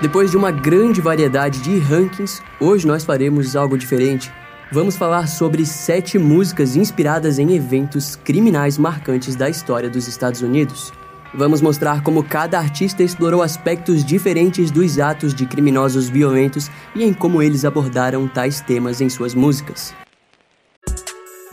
Depois de uma grande variedade de rankings, hoje nós faremos algo diferente. Vamos falar sobre sete músicas inspiradas em eventos criminais marcantes da história dos Estados Unidos. Vamos mostrar como cada artista explorou aspectos diferentes dos atos de criminosos violentos e em como eles abordaram tais temas em suas músicas.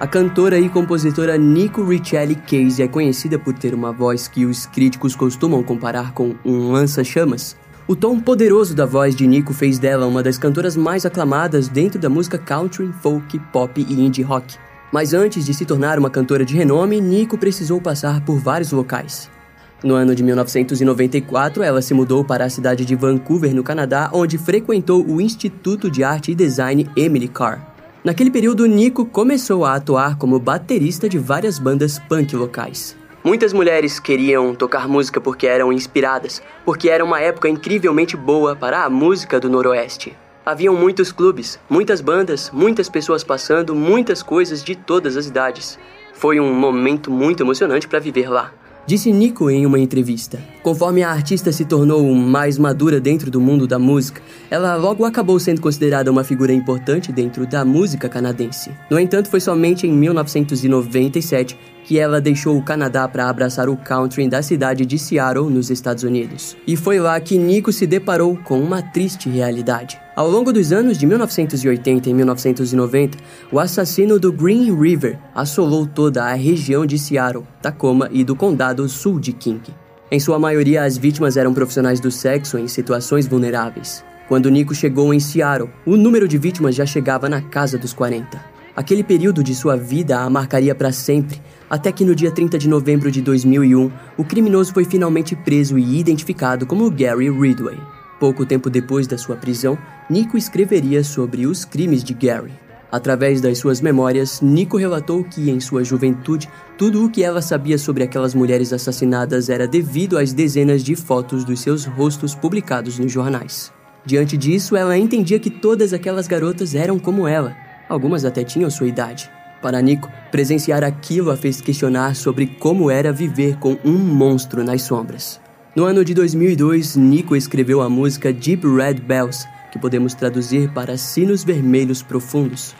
A cantora e compositora Nico Richelli Case é conhecida por ter uma voz que os críticos costumam comparar com um lança-chamas. O tom poderoso da voz de Nico fez dela uma das cantoras mais aclamadas dentro da música country, folk, pop e indie rock. Mas antes de se tornar uma cantora de renome, Nico precisou passar por vários locais. No ano de 1994, ela se mudou para a cidade de Vancouver, no Canadá, onde frequentou o Instituto de Arte e Design Emily Carr. Naquele período, Nico começou a atuar como baterista de várias bandas punk locais. Muitas mulheres queriam tocar música porque eram inspiradas, porque era uma época incrivelmente boa para a música do Noroeste. Haviam muitos clubes, muitas bandas, muitas pessoas passando, muitas coisas de todas as idades. Foi um momento muito emocionante para viver lá. Disse Nico em uma entrevista. Conforme a artista se tornou mais madura dentro do mundo da música, ela logo acabou sendo considerada uma figura importante dentro da música canadense. No entanto, foi somente em 1997 que ela deixou o Canadá para abraçar o country da cidade de Seattle, nos Estados Unidos. E foi lá que Nico se deparou com uma triste realidade. Ao longo dos anos de 1980 e 1990, o assassino do Green River assolou toda a região de Seattle, Tacoma e do condado sul de King. Em sua maioria, as vítimas eram profissionais do sexo em situações vulneráveis. Quando Nico chegou em Seattle, o número de vítimas já chegava na casa dos 40. Aquele período de sua vida a marcaria para sempre, até que no dia 30 de novembro de 2001, o criminoso foi finalmente preso e identificado como Gary Ridway. Pouco tempo depois da sua prisão, Nico escreveria sobre os crimes de Gary. Através das suas memórias, Nico relatou que, em sua juventude, tudo o que ela sabia sobre aquelas mulheres assassinadas era devido às dezenas de fotos dos seus rostos publicados nos jornais. Diante disso, ela entendia que todas aquelas garotas eram como ela, algumas até tinham sua idade. Para Nico, presenciar aquilo a fez questionar sobre como era viver com um monstro nas sombras. No ano de 2002, Nico escreveu a música Deep Red Bells, que podemos traduzir para sinos vermelhos profundos.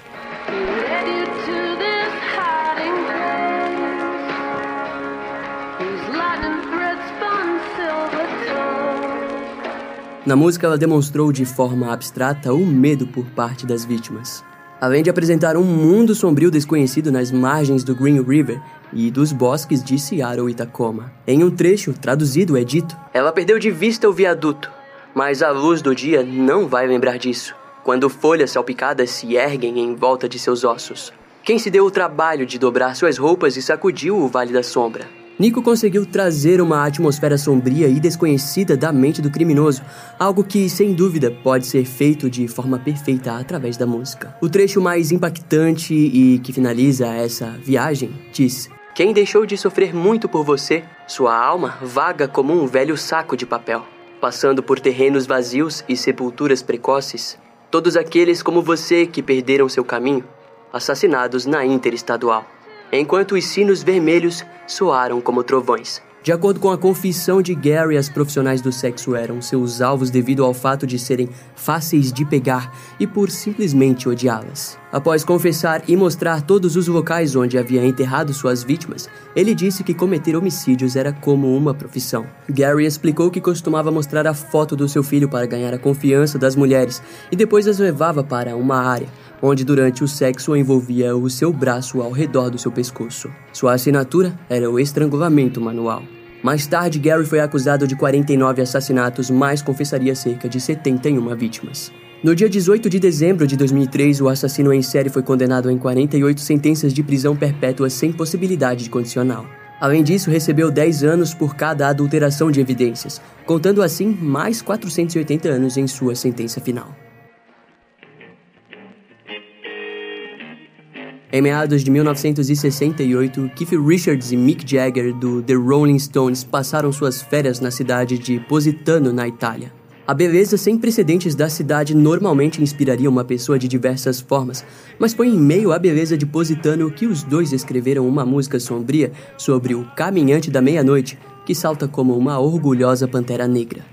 Na música, ela demonstrou de forma abstrata o medo por parte das vítimas. Além de apresentar um mundo sombrio desconhecido nas margens do Green River e dos bosques de Seattle e Tacoma. Em um trecho traduzido é dito: Ela perdeu de vista o viaduto, mas a luz do dia não vai lembrar disso, quando folhas salpicadas se erguem em volta de seus ossos. Quem se deu o trabalho de dobrar suas roupas e sacudiu o Vale da Sombra? Nico conseguiu trazer uma atmosfera sombria e desconhecida da mente do criminoso, algo que, sem dúvida, pode ser feito de forma perfeita através da música. O trecho mais impactante e que finaliza essa viagem diz: Quem deixou de sofrer muito por você, sua alma vaga como um velho saco de papel, passando por terrenos vazios e sepulturas precoces. Todos aqueles como você que perderam seu caminho, assassinados na interestadual enquanto os sinos vermelhos soaram como trovões. De acordo com a confissão de Gary, as profissionais do sexo eram seus alvos devido ao fato de serem fáceis de pegar e por simplesmente odiá-las. Após confessar e mostrar todos os locais onde havia enterrado suas vítimas, ele disse que cometer homicídios era como uma profissão. Gary explicou que costumava mostrar a foto do seu filho para ganhar a confiança das mulheres e depois as levava para uma área onde durante o sexo envolvia o seu braço ao redor do seu pescoço. Sua assinatura era o estrangulamento manual. Mais tarde, Gary foi acusado de 49 assassinatos, mas confessaria cerca de 71 vítimas. No dia 18 de dezembro de 2003, o assassino em série foi condenado em 48 sentenças de prisão perpétua sem possibilidade de condicional. Além disso, recebeu 10 anos por cada adulteração de evidências, contando assim mais 480 anos em sua sentença final. Em meados de 1968, Keith Richards e Mick Jagger do The Rolling Stones passaram suas férias na cidade de Positano, na Itália. A beleza sem precedentes da cidade normalmente inspiraria uma pessoa de diversas formas, mas foi em meio à beleza de Positano que os dois escreveram uma música sombria sobre o caminhante da meia-noite, que salta como uma orgulhosa pantera negra.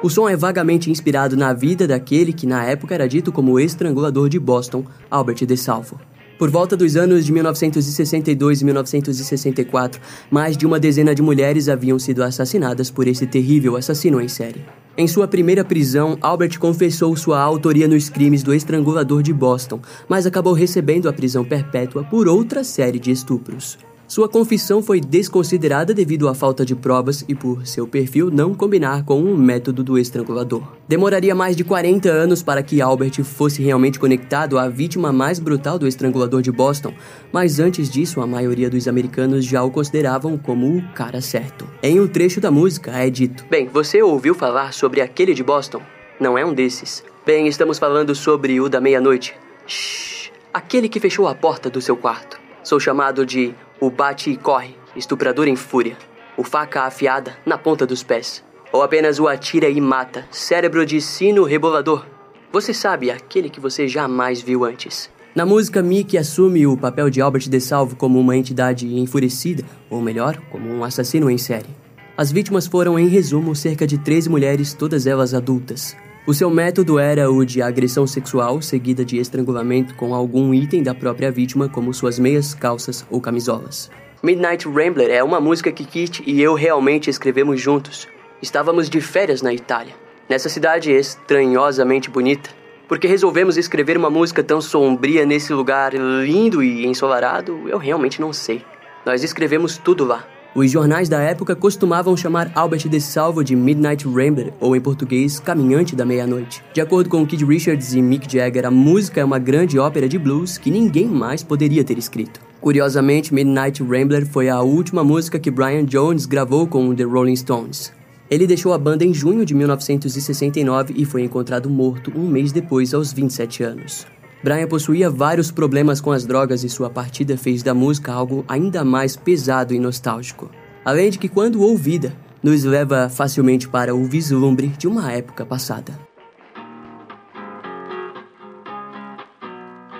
O som é vagamente inspirado na vida daquele que na época era dito como o estrangulador de Boston, Albert DeSalvo. Por volta dos anos de 1962 e 1964, mais de uma dezena de mulheres haviam sido assassinadas por esse terrível assassino em série. Em sua primeira prisão, Albert confessou sua autoria nos crimes do estrangulador de Boston, mas acabou recebendo a prisão perpétua por outra série de estupros. Sua confissão foi desconsiderada devido à falta de provas e por seu perfil não combinar com o um método do estrangulador. Demoraria mais de 40 anos para que Albert fosse realmente conectado à vítima mais brutal do estrangulador de Boston, mas antes disso a maioria dos americanos já o consideravam como o cara certo. Em um trecho da música é dito: Bem, você ouviu falar sobre aquele de Boston? Não é um desses. Bem, estamos falando sobre o da meia-noite. Shhh, aquele que fechou a porta do seu quarto. Sou chamado de o bate e corre, estuprador em fúria. O faca afiada na ponta dos pés. Ou apenas o atira e mata, cérebro de sino rebolador. Você sabe, aquele que você jamais viu antes. Na música, Mickey assume o papel de Albert DeSalvo como uma entidade enfurecida, ou melhor, como um assassino em série. As vítimas foram, em resumo, cerca de 13 mulheres, todas elas adultas. O seu método era o de agressão sexual, seguida de estrangulamento com algum item da própria vítima, como suas meias, calças ou camisolas. Midnight Rambler é uma música que Kit e eu realmente escrevemos juntos. Estávamos de férias na Itália, nessa cidade estranhosamente bonita. Porque resolvemos escrever uma música tão sombria nesse lugar lindo e ensolarado, eu realmente não sei. Nós escrevemos tudo lá. Os jornais da época costumavam chamar Albert de Salvo de Midnight Rambler, ou em português, Caminhante da Meia-Noite. De acordo com Kid Richards e Mick Jagger, a música é uma grande ópera de blues que ninguém mais poderia ter escrito. Curiosamente, Midnight Rambler foi a última música que Brian Jones gravou com The Rolling Stones. Ele deixou a banda em junho de 1969 e foi encontrado morto um mês depois, aos 27 anos. Brian possuía vários problemas com as drogas e sua partida fez da música algo ainda mais pesado e nostálgico. Além de que, quando ouvida, nos leva facilmente para o vislumbre de uma época passada.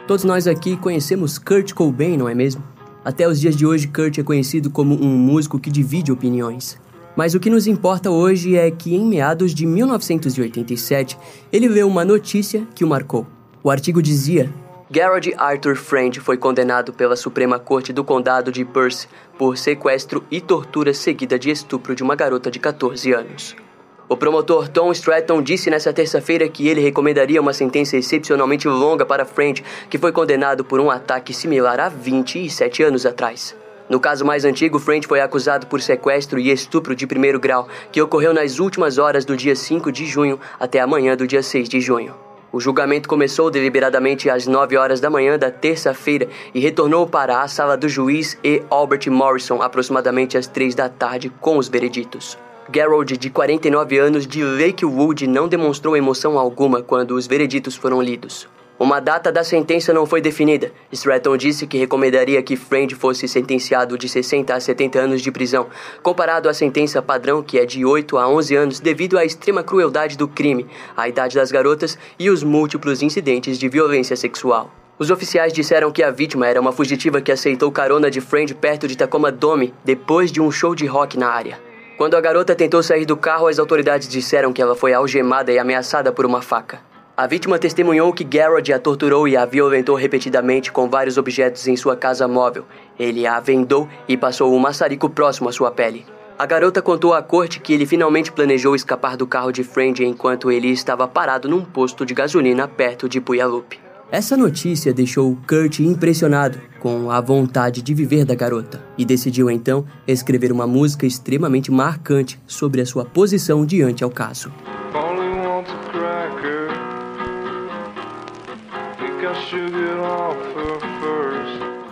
Todos nós aqui conhecemos Kurt Cobain, não é mesmo? Até os dias de hoje, Kurt é conhecido como um músico que divide opiniões. Mas o que nos importa hoje é que, em meados de 1987, ele leu uma notícia que o marcou. O artigo dizia: Garrett Arthur Friend foi condenado pela Suprema Corte do Condado de Perth por sequestro e tortura seguida de estupro de uma garota de 14 anos. O promotor Tom Stratton disse nesta terça-feira que ele recomendaria uma sentença excepcionalmente longa para Friend, que foi condenado por um ataque similar há 27 anos atrás. No caso mais antigo, Friend foi acusado por sequestro e estupro de primeiro grau, que ocorreu nas últimas horas do dia 5 de junho até a manhã do dia 6 de junho. O julgamento começou deliberadamente às 9 horas da manhã da terça-feira e retornou para a sala do juiz E. Albert Morrison aproximadamente às 3 da tarde com os vereditos. Gerald, de 49 anos, de Lakewood, não demonstrou emoção alguma quando os vereditos foram lidos. Uma data da sentença não foi definida. Stratton disse que recomendaria que Friend fosse sentenciado de 60 a 70 anos de prisão, comparado à sentença padrão que é de 8 a 11 anos devido à extrema crueldade do crime, a idade das garotas e os múltiplos incidentes de violência sexual. Os oficiais disseram que a vítima era uma fugitiva que aceitou carona de Friend perto de Tacoma Dome depois de um show de rock na área. Quando a garota tentou sair do carro, as autoridades disseram que ela foi algemada e ameaçada por uma faca. A vítima testemunhou que Garrod a torturou e a violentou repetidamente com vários objetos em sua casa móvel. Ele a vendou e passou um maçarico próximo à sua pele. A garota contou à corte que ele finalmente planejou escapar do carro de Friend enquanto ele estava parado num posto de gasolina perto de Puyallup. Essa notícia deixou Kurt impressionado com a vontade de viver da garota e decidiu então escrever uma música extremamente marcante sobre a sua posição diante ao caso.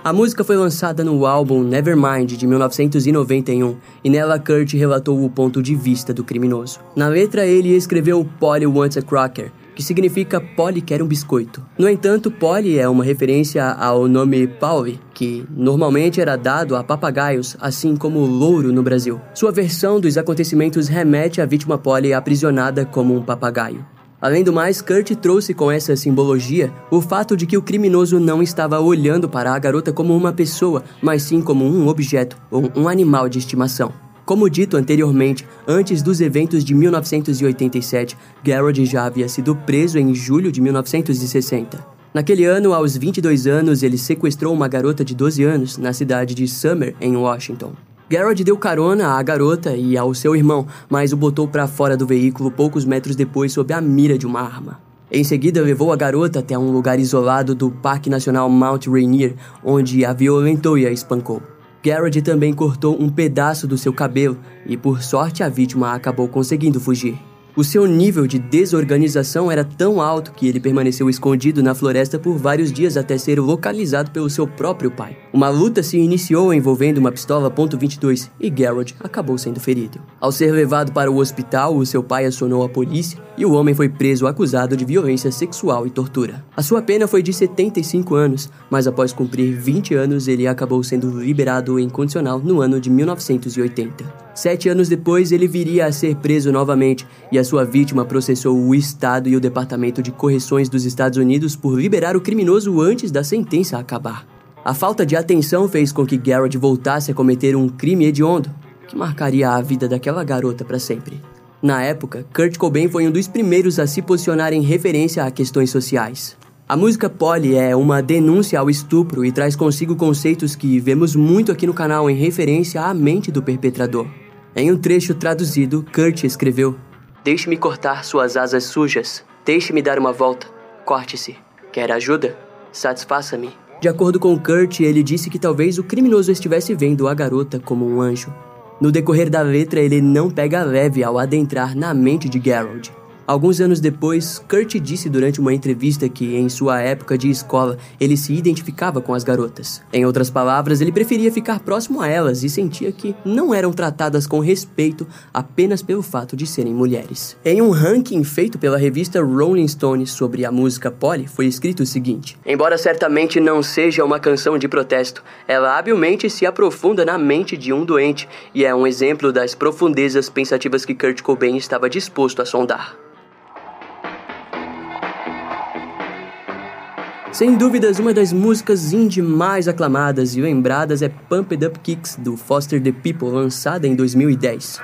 A música foi lançada no álbum Nevermind de 1991 e nela Kurt relatou o ponto de vista do criminoso. Na letra ele escreveu Polly wants a cracker, que significa Polly quer um biscoito. No entanto, Polly é uma referência ao nome Pauli, que normalmente era dado a papagaios, assim como louro no Brasil. Sua versão dos acontecimentos remete à vítima Polly aprisionada como um papagaio. Além do mais, Kurt trouxe com essa simbologia o fato de que o criminoso não estava olhando para a garota como uma pessoa, mas sim como um objeto ou um animal de estimação. Como dito anteriormente, antes dos eventos de 1987, Garrod já havia sido preso em julho de 1960. Naquele ano, aos 22 anos, ele sequestrou uma garota de 12 anos na cidade de Summer, em Washington. Garrod deu carona à garota e ao seu irmão, mas o botou para fora do veículo poucos metros depois sob a mira de uma arma. Em seguida, levou a garota até um lugar isolado do Parque Nacional Mount Rainier, onde a violentou e a espancou. Garrett também cortou um pedaço do seu cabelo e, por sorte, a vítima acabou conseguindo fugir. O seu nível de desorganização era tão alto que ele permaneceu escondido na floresta por vários dias até ser localizado pelo seu próprio pai. Uma luta se iniciou envolvendo uma pistola .22 e Garrett acabou sendo ferido. Ao ser levado para o hospital, o seu pai acionou a polícia e o homem foi preso acusado de violência sexual e tortura. A sua pena foi de 75 anos, mas após cumprir 20 anos, ele acabou sendo liberado em condicional no ano de 1980. Sete anos depois, ele viria a ser preso novamente e a sua vítima processou o Estado e o Departamento de Correções dos Estados Unidos por liberar o criminoso antes da sentença acabar. A falta de atenção fez com que Garrett voltasse a cometer um crime hediondo, que marcaria a vida daquela garota para sempre. Na época, Kurt Cobain foi um dos primeiros a se posicionar em referência a questões sociais. A música Polly é uma denúncia ao estupro e traz consigo conceitos que vemos muito aqui no canal em referência à mente do perpetrador. Em um trecho traduzido, Kurt escreveu: Deixe-me cortar suas asas sujas, deixe-me dar uma volta, corte-se. Quer ajuda? Satisfaça-me. De acordo com Kurt, ele disse que talvez o criminoso estivesse vendo a garota como um anjo. No decorrer da letra, ele não pega leve ao adentrar na mente de Gerald. Alguns anos depois, Kurt disse durante uma entrevista que, em sua época de escola, ele se identificava com as garotas. Em outras palavras, ele preferia ficar próximo a elas e sentia que não eram tratadas com respeito apenas pelo fato de serem mulheres. Em um ranking feito pela revista Rolling Stone sobre a música Polly, foi escrito o seguinte: Embora certamente não seja uma canção de protesto, ela habilmente se aprofunda na mente de um doente e é um exemplo das profundezas pensativas que Kurt Cobain estava disposto a sondar. Sem dúvidas, uma das músicas indie mais aclamadas e lembradas é Pumped Up Kicks, do Foster the People, lançada em 2010.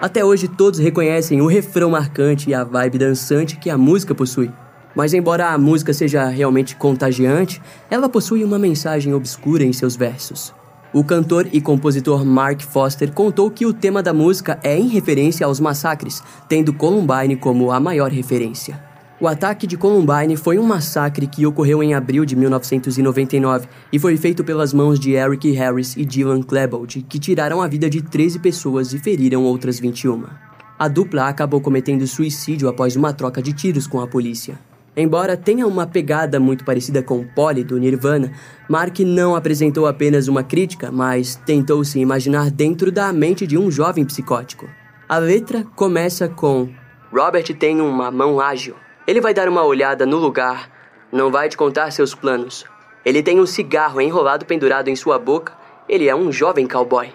Até hoje, todos reconhecem o refrão marcante e a vibe dançante que a música possui. Mas, embora a música seja realmente contagiante, ela possui uma mensagem obscura em seus versos. O cantor e compositor Mark Foster contou que o tema da música é em referência aos massacres, tendo Columbine como a maior referência. O ataque de Columbine foi um massacre que ocorreu em abril de 1999 e foi feito pelas mãos de Eric Harris e Dylan Klebold, que tiraram a vida de 13 pessoas e feriram outras 21. A dupla acabou cometendo suicídio após uma troca de tiros com a polícia. Embora tenha uma pegada muito parecida com Polly do Nirvana, Mark não apresentou apenas uma crítica, mas tentou se imaginar dentro da mente de um jovem psicótico. A letra começa com: Robert tem uma mão ágil. Ele vai dar uma olhada no lugar, não vai te contar seus planos. Ele tem um cigarro enrolado pendurado em sua boca. Ele é um jovem cowboy.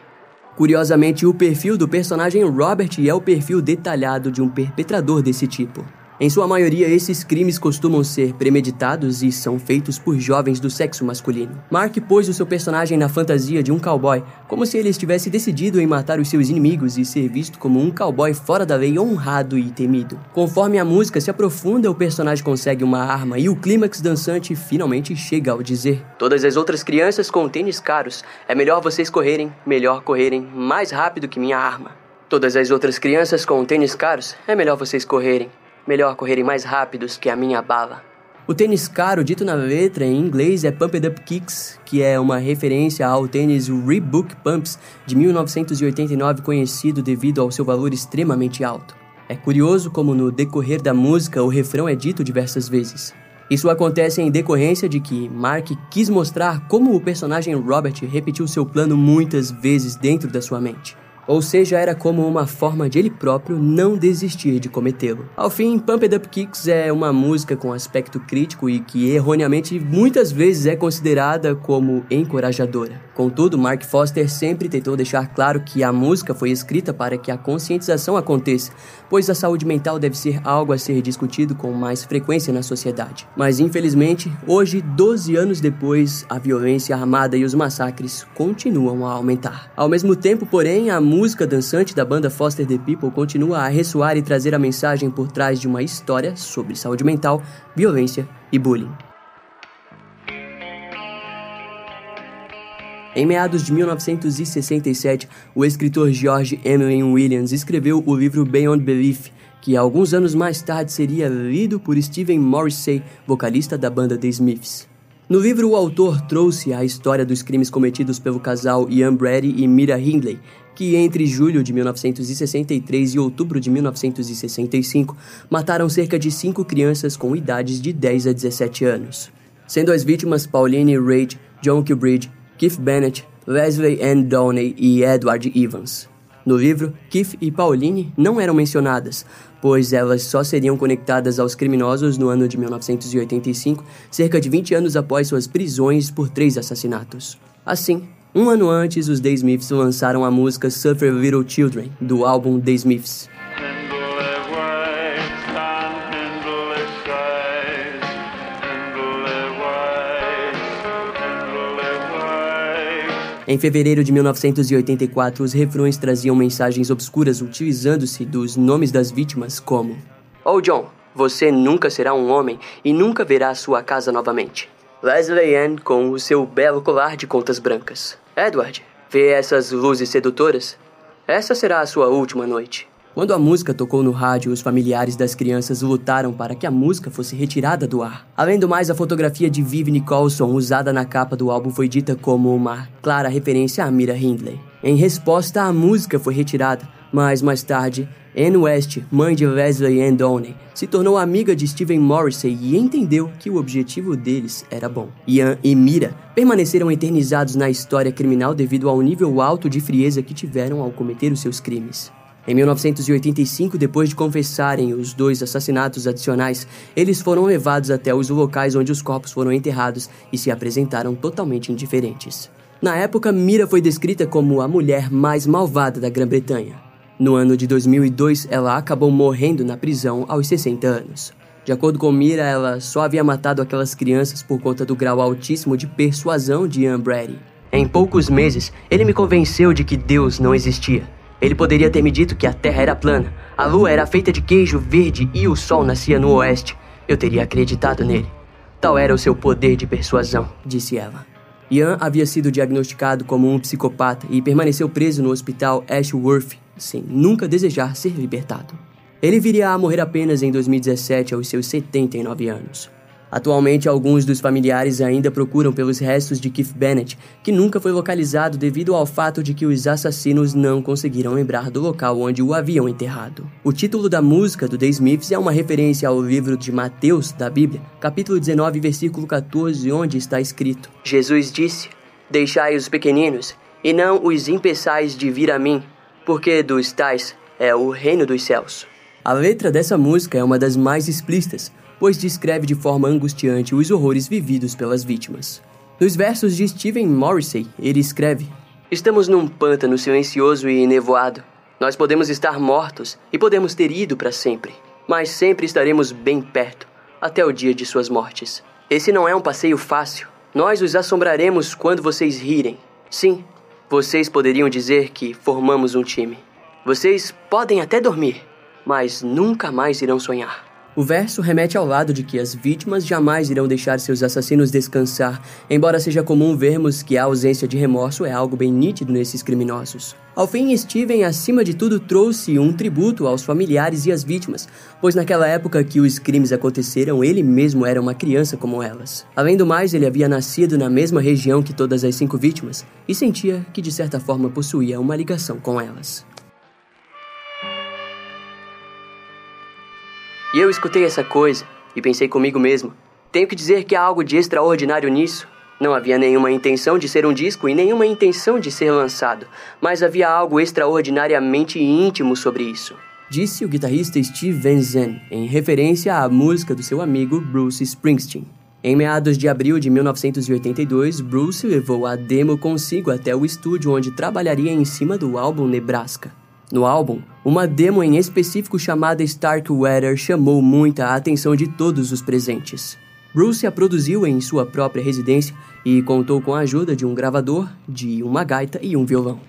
Curiosamente, o perfil do personagem Robert é o perfil detalhado de um perpetrador desse tipo. Em sua maioria, esses crimes costumam ser premeditados e são feitos por jovens do sexo masculino. Mark pôs o seu personagem na fantasia de um cowboy, como se ele estivesse decidido em matar os seus inimigos e ser visto como um cowboy fora da lei honrado e temido. Conforme a música se aprofunda, o personagem consegue uma arma e o clímax dançante finalmente chega ao dizer: Todas as outras crianças com tênis caros, é melhor vocês correrem, melhor correrem mais rápido que minha arma. Todas as outras crianças com tênis caros, é melhor vocês correrem, melhor correrem mais rápidos que a minha bala. O tênis caro, dito na letra em inglês, é Pumped Up Kicks, que é uma referência ao tênis Reebok Pumps de 1989, conhecido devido ao seu valor extremamente alto. É curioso como no decorrer da música o refrão é dito diversas vezes. Isso acontece em decorrência de que Mark quis mostrar como o personagem Robert repetiu seu plano muitas vezes dentro da sua mente. Ou seja, era como uma forma de ele próprio não desistir de cometê-lo. Ao fim, Pumped Up Kicks é uma música com aspecto crítico e que erroneamente muitas vezes é considerada como encorajadora. Contudo, Mark Foster sempre tentou deixar claro que a música foi escrita para que a conscientização aconteça, pois a saúde mental deve ser algo a ser discutido com mais frequência na sociedade. Mas infelizmente, hoje, 12 anos depois, a violência armada e os massacres continuam a aumentar. Ao mesmo tempo, porém, a música dançante da banda Foster the People continua a ressoar e trazer a mensagem por trás de uma história sobre saúde mental, violência e bullying. Em meados de 1967, o escritor George Emily Williams escreveu o livro Beyond Belief, que alguns anos mais tarde seria lido por Steven Morrissey, vocalista da banda The Smiths. No livro, o autor trouxe a história dos crimes cometidos pelo casal Ian Brady e Mira Hindley, que entre julho de 1963 e outubro de 1965 mataram cerca de cinco crianças com idades de 10 a 17 anos. Sendo as vítimas Pauline Reid, John Kilbridge, Keith Bennett, Leslie Ann Downey e Edward Evans. No livro, Keith e Pauline não eram mencionadas, pois elas só seriam conectadas aos criminosos no ano de 1985, cerca de 20 anos após suas prisões por três assassinatos. Assim, um ano antes, os The Smiths lançaram a música Suffer Little Children, do álbum The Smiths. Em fevereiro de 1984, os refrões traziam mensagens obscuras utilizando-se dos nomes das vítimas como Oh John, você nunca será um homem e nunca verá sua casa novamente. Leslie Ann com o seu belo colar de contas brancas. Edward, vê essas luzes sedutoras? Essa será a sua última noite. Quando a música tocou no rádio, os familiares das crianças lutaram para que a música fosse retirada do ar. Além do mais, a fotografia de Viv Nicholson usada na capa do álbum foi dita como uma clara referência a Mira Hindley. Em resposta, a música foi retirada, mas mais tarde, Anne West, mãe de Leslie Ann Downey, se tornou amiga de Steven Morrissey e entendeu que o objetivo deles era bom. Ian e Mira permaneceram eternizados na história criminal devido ao nível alto de frieza que tiveram ao cometer os seus crimes. Em 1985, depois de confessarem os dois assassinatos adicionais, eles foram levados até os locais onde os corpos foram enterrados e se apresentaram totalmente indiferentes. Na época, Mira foi descrita como a mulher mais malvada da Grã-Bretanha. No ano de 2002, ela acabou morrendo na prisão aos 60 anos. De acordo com Mira, ela só havia matado aquelas crianças por conta do grau altíssimo de persuasão de Ian Brady. Em poucos meses, ele me convenceu de que Deus não existia. Ele poderia ter me dito que a Terra era plana, a Lua era feita de queijo verde e o Sol nascia no oeste. Eu teria acreditado nele. Tal era o seu poder de persuasão, disse ela. Ian havia sido diagnosticado como um psicopata e permaneceu preso no hospital Ashworth sem nunca desejar ser libertado. Ele viria a morrer apenas em 2017 aos seus 79 anos. Atualmente, alguns dos familiares ainda procuram pelos restos de Keith Bennett, que nunca foi localizado devido ao fato de que os assassinos não conseguiram lembrar do local onde o haviam enterrado. O título da música do The Smiths é uma referência ao livro de Mateus da Bíblia, capítulo 19, versículo 14, onde está escrito: Jesus disse: Deixai os pequeninos, e não os impeçais de vir a mim, porque dos tais é o reino dos céus. A letra dessa música é uma das mais explícitas, pois descreve de forma angustiante os horrores vividos pelas vítimas. Nos versos de Stephen Morrissey, ele escreve: Estamos num pântano silencioso e nevoado. Nós podemos estar mortos e podemos ter ido para sempre, mas sempre estaremos bem perto, até o dia de suas mortes. Esse não é um passeio fácil. Nós os assombraremos quando vocês rirem. Sim, vocês poderiam dizer que formamos um time. Vocês podem até dormir, mas nunca mais irão sonhar. O verso remete ao lado de que as vítimas jamais irão deixar seus assassinos descansar, embora seja comum vermos que a ausência de remorso é algo bem nítido nesses criminosos. Ao fim, Steven, acima de tudo, trouxe um tributo aos familiares e às vítimas, pois naquela época que os crimes aconteceram, ele mesmo era uma criança como elas. Além do mais, ele havia nascido na mesma região que todas as cinco vítimas e sentia que de certa forma possuía uma ligação com elas. E eu escutei essa coisa e pensei comigo mesmo: tenho que dizer que há algo de extraordinário nisso. Não havia nenhuma intenção de ser um disco e nenhuma intenção de ser lançado, mas havia algo extraordinariamente íntimo sobre isso. Disse o guitarrista Steve Van Zandt, em referência à música do seu amigo Bruce Springsteen. Em meados de abril de 1982, Bruce levou a demo consigo até o estúdio onde trabalharia em cima do álbum Nebraska. No álbum, uma demo em específico chamada Stark Weather chamou muita atenção de todos os presentes. Bruce a produziu em sua própria residência e contou com a ajuda de um gravador, de uma gaita e um violão.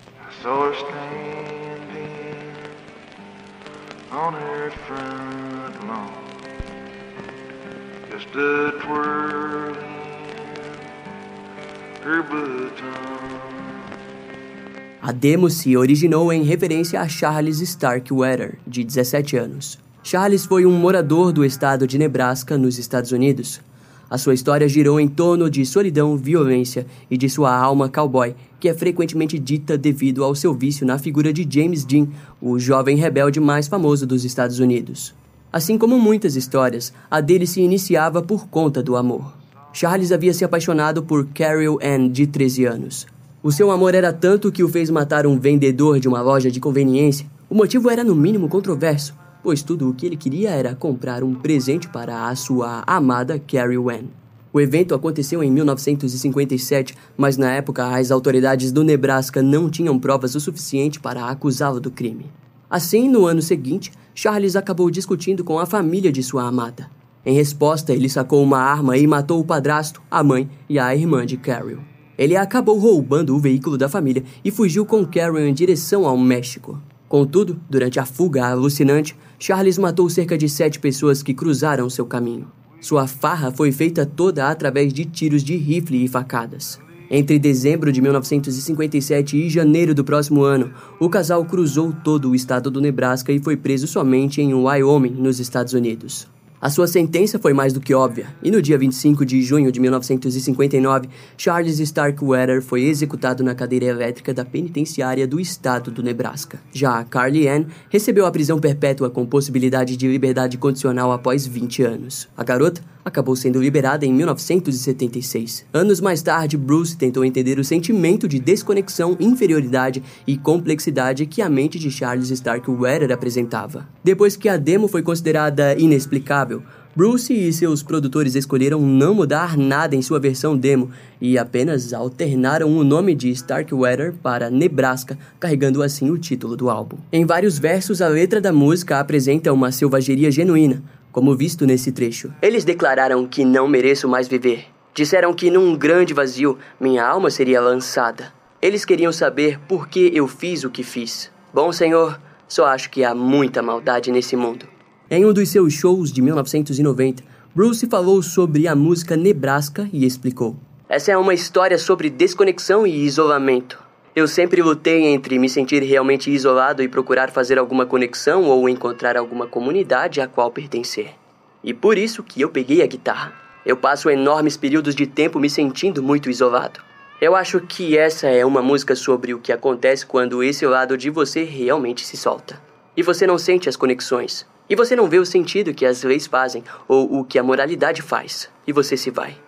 A demo se originou em referência a Charles Starkweather, de 17 anos. Charles foi um morador do estado de Nebraska, nos Estados Unidos. A sua história girou em torno de solidão, violência e de sua alma cowboy, que é frequentemente dita devido ao seu vício na figura de James Dean, o jovem rebelde mais famoso dos Estados Unidos. Assim como muitas histórias, a dele se iniciava por conta do amor. Charles havia se apaixonado por Carol Ann, de 13 anos. O seu amor era tanto que o fez matar um vendedor de uma loja de conveniência. O motivo era no mínimo controverso, pois tudo o que ele queria era comprar um presente para a sua amada Carrie Ann. O evento aconteceu em 1957, mas na época as autoridades do Nebraska não tinham provas o suficiente para acusá-lo do crime. Assim, no ano seguinte, Charles acabou discutindo com a família de sua amada. Em resposta, ele sacou uma arma e matou o padrasto, a mãe e a irmã de Carol. Ele acabou roubando o veículo da família e fugiu com Carol em direção ao México. Contudo, durante a fuga alucinante, Charles matou cerca de sete pessoas que cruzaram seu caminho. Sua farra foi feita toda através de tiros de rifle e facadas. Entre dezembro de 1957 e janeiro do próximo ano, o casal cruzou todo o estado do Nebraska e foi preso somente em Wyoming, nos Estados Unidos. A sua sentença foi mais do que óbvia, e no dia 25 de junho de 1959, Charles Starkweather foi executado na cadeira elétrica da penitenciária do estado do Nebraska. Já Carly Ann recebeu a prisão perpétua com possibilidade de liberdade condicional após 20 anos. A garota acabou sendo liberada em 1976. Anos mais tarde, Bruce tentou entender o sentimento de desconexão, inferioridade e complexidade que a mente de Charles Starkweather apresentava. Depois que a demo foi considerada inexplicável, Bruce e seus produtores escolheram não mudar nada em sua versão demo e apenas alternaram o nome de Starkweather para Nebraska, carregando assim o título do álbum. Em vários versos, a letra da música apresenta uma selvageria genuína, como visto nesse trecho. Eles declararam que não mereço mais viver. Disseram que num grande vazio minha alma seria lançada. Eles queriam saber por que eu fiz o que fiz. Bom, Senhor, só acho que há muita maldade nesse mundo. Em um dos seus shows de 1990, Bruce falou sobre a música Nebraska e explicou: Essa é uma história sobre desconexão e isolamento. Eu sempre lutei entre me sentir realmente isolado e procurar fazer alguma conexão ou encontrar alguma comunidade a qual pertencer. E por isso que eu peguei a guitarra. Eu passo enormes períodos de tempo me sentindo muito isolado. Eu acho que essa é uma música sobre o que acontece quando esse lado de você realmente se solta. E você não sente as conexões. E você não vê o sentido que as leis fazem ou o que a moralidade faz. E você se vai.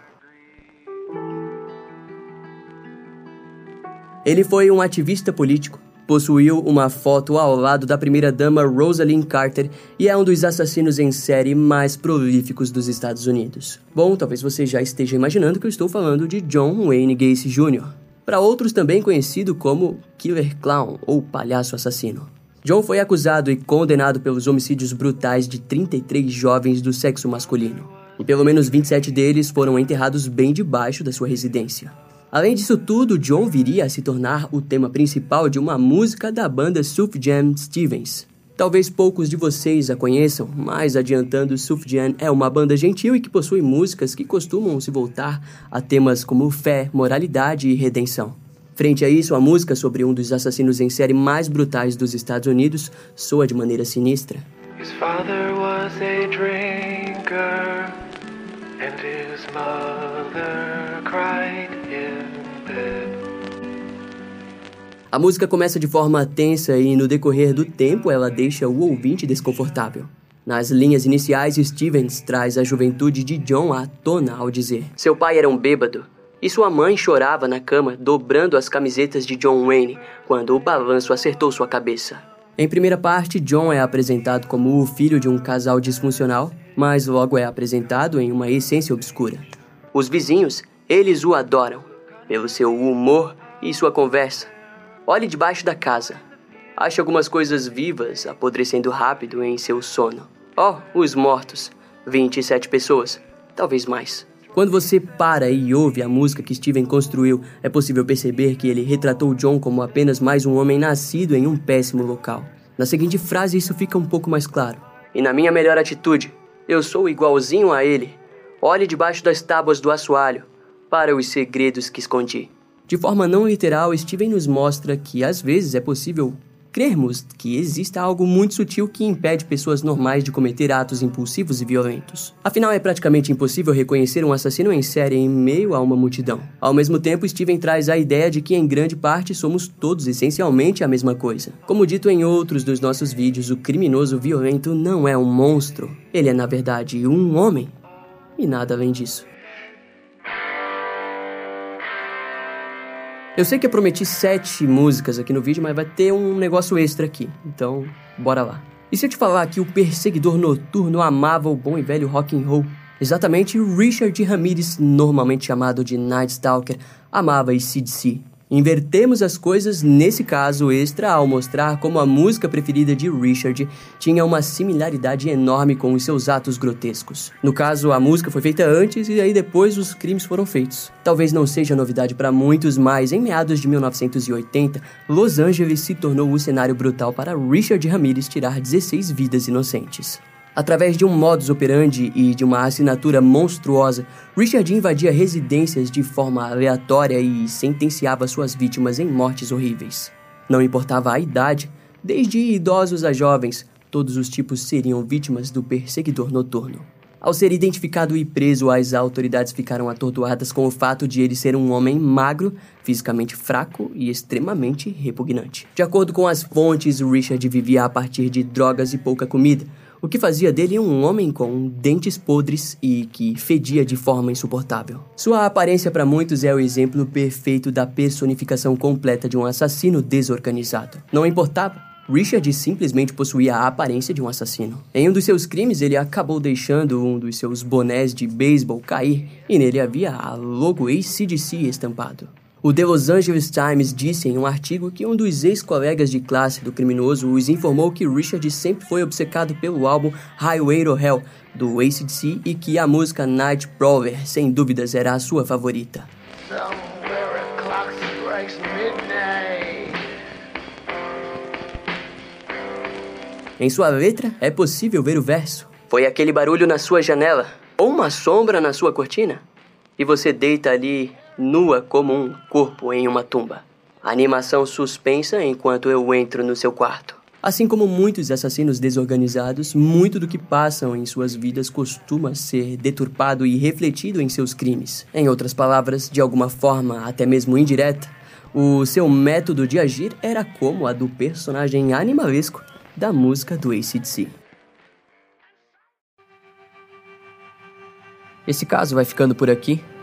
Ele foi um ativista político, possuiu uma foto ao lado da primeira-dama Rosalind Carter e é um dos assassinos em série mais prolíficos dos Estados Unidos. Bom, talvez você já esteja imaginando que eu estou falando de John Wayne Gacy Jr., para outros também conhecido como Killer Clown ou Palhaço Assassino. John foi acusado e condenado pelos homicídios brutais de 33 jovens do sexo masculino, e pelo menos 27 deles foram enterrados bem debaixo da sua residência. Além disso tudo, John viria a se tornar o tema principal de uma música da banda Sufjan Stevens. Talvez poucos de vocês a conheçam, mas adiantando, Sufjan é uma banda gentil e que possui músicas que costumam se voltar a temas como fé, moralidade e redenção. Frente a isso, a música sobre um dos assassinos em série mais brutais dos Estados Unidos soa de maneira sinistra. His father was a drinker, and his mother cried A música começa de forma tensa e, no decorrer do tempo, ela deixa o ouvinte desconfortável. Nas linhas iniciais, Stevens traz a juventude de John à tona ao dizer: Seu pai era um bêbado, e sua mãe chorava na cama, dobrando as camisetas de John Wayne quando o balanço acertou sua cabeça. Em primeira parte, John é apresentado como o filho de um casal disfuncional, mas logo é apresentado em uma essência obscura. Os vizinhos, eles o adoram, pelo seu humor e sua conversa. Olhe debaixo da casa. Ache algumas coisas vivas apodrecendo rápido em seu sono. Oh, os mortos. 27 pessoas, talvez mais. Quando você para e ouve a música que Steven construiu, é possível perceber que ele retratou John como apenas mais um homem nascido em um péssimo local. Na seguinte frase, isso fica um pouco mais claro. E na minha melhor atitude, eu sou igualzinho a ele. Olhe debaixo das tábuas do assoalho, para os segredos que escondi. De forma não literal, Steven nos mostra que às vezes é possível crermos que exista algo muito sutil que impede pessoas normais de cometer atos impulsivos e violentos. Afinal, é praticamente impossível reconhecer um assassino em série em meio a uma multidão. Ao mesmo tempo, Steven traz a ideia de que em grande parte somos todos essencialmente a mesma coisa. Como dito em outros dos nossos vídeos, o criminoso violento não é um monstro. Ele é, na verdade, um homem. E nada além disso. Eu sei que eu prometi sete músicas aqui no vídeo, mas vai ter um negócio extra aqui. Então, bora lá. E se eu te falar que o perseguidor noturno amava o bom e velho rock and roll? Exatamente, Richard Ramirez, normalmente chamado de Night Stalker, amava ACDC. Invertemos as coisas nesse caso extra ao mostrar como a música preferida de Richard tinha uma similaridade enorme com os seus atos grotescos. No caso, a música foi feita antes e aí depois os crimes foram feitos. Talvez não seja novidade para muitos, mas em meados de 1980, Los Angeles se tornou o cenário brutal para Richard Ramirez tirar 16 vidas inocentes. Através de um modus operandi e de uma assinatura monstruosa, Richard invadia residências de forma aleatória e sentenciava suas vítimas em mortes horríveis. Não importava a idade, desde idosos a jovens, todos os tipos seriam vítimas do perseguidor noturno. Ao ser identificado e preso, as autoridades ficaram atordoadas com o fato de ele ser um homem magro, fisicamente fraco e extremamente repugnante. De acordo com as fontes, Richard vivia a partir de drogas e pouca comida, o que fazia dele um homem com dentes podres e que fedia de forma insuportável. Sua aparência para muitos é o exemplo perfeito da personificação completa de um assassino desorganizado. Não importava. Richard simplesmente possuía a aparência de um assassino. Em um dos seus crimes, ele acabou deixando um dos seus bonés de beisebol cair e nele havia a logo ACDC estampado. O The Los Angeles Times disse em um artigo que um dos ex-colegas de classe do criminoso os informou que Richard sempre foi obcecado pelo álbum Highway to Hell do ACDC e que a música Night Prowler, sem dúvidas, era a sua favorita. Em sua letra, é possível ver o verso. Foi aquele barulho na sua janela, ou uma sombra na sua cortina? E você deita ali, nua como um corpo em uma tumba. Animação suspensa enquanto eu entro no seu quarto. Assim como muitos assassinos desorganizados, muito do que passam em suas vidas costuma ser deturpado e refletido em seus crimes. Em outras palavras, de alguma forma, até mesmo indireta, o seu método de agir era como a do personagem animalesco da música do ACDC. Esse caso vai ficando por aqui.